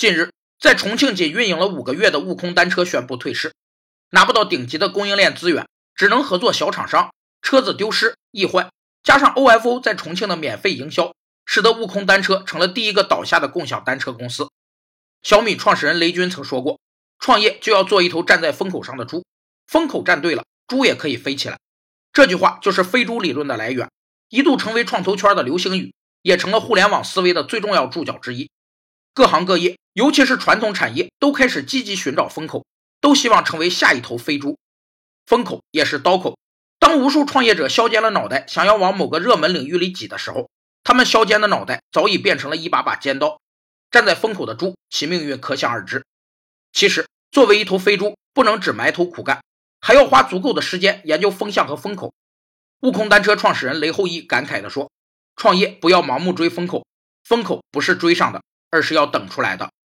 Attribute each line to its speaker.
Speaker 1: 近日，在重庆仅运营了五个月的悟空单车宣布退市，拿不到顶级的供应链资源，只能合作小厂商，车子丢失易坏，加上 OFO 在重庆的免费营销，使得悟空单车成了第一个倒下的共享单车公司。小米创始人雷军曾说过：“创业就要做一头站在风口上的猪，风口站对了，猪也可以飞起来。”这句话就是飞猪理论的来源，一度成为创投圈的流行语，也成了互联网思维的最重要注脚之一。各行各业，尤其是传统产业，都开始积极寻找风口，都希望成为下一头飞猪。风口也是刀口。当无数创业者削尖了脑袋，想要往某个热门领域里挤的时候，他们削尖的脑袋早已变成了一把把尖刀。站在风口的猪，其命运可想而知。其实，作为一头飞猪，不能只埋头苦干，还要花足够的时间研究风向和风口。悟空单车创始人雷后一感慨地说：“创业不要盲目追风口，风口不是追上的。”而是要等出来的。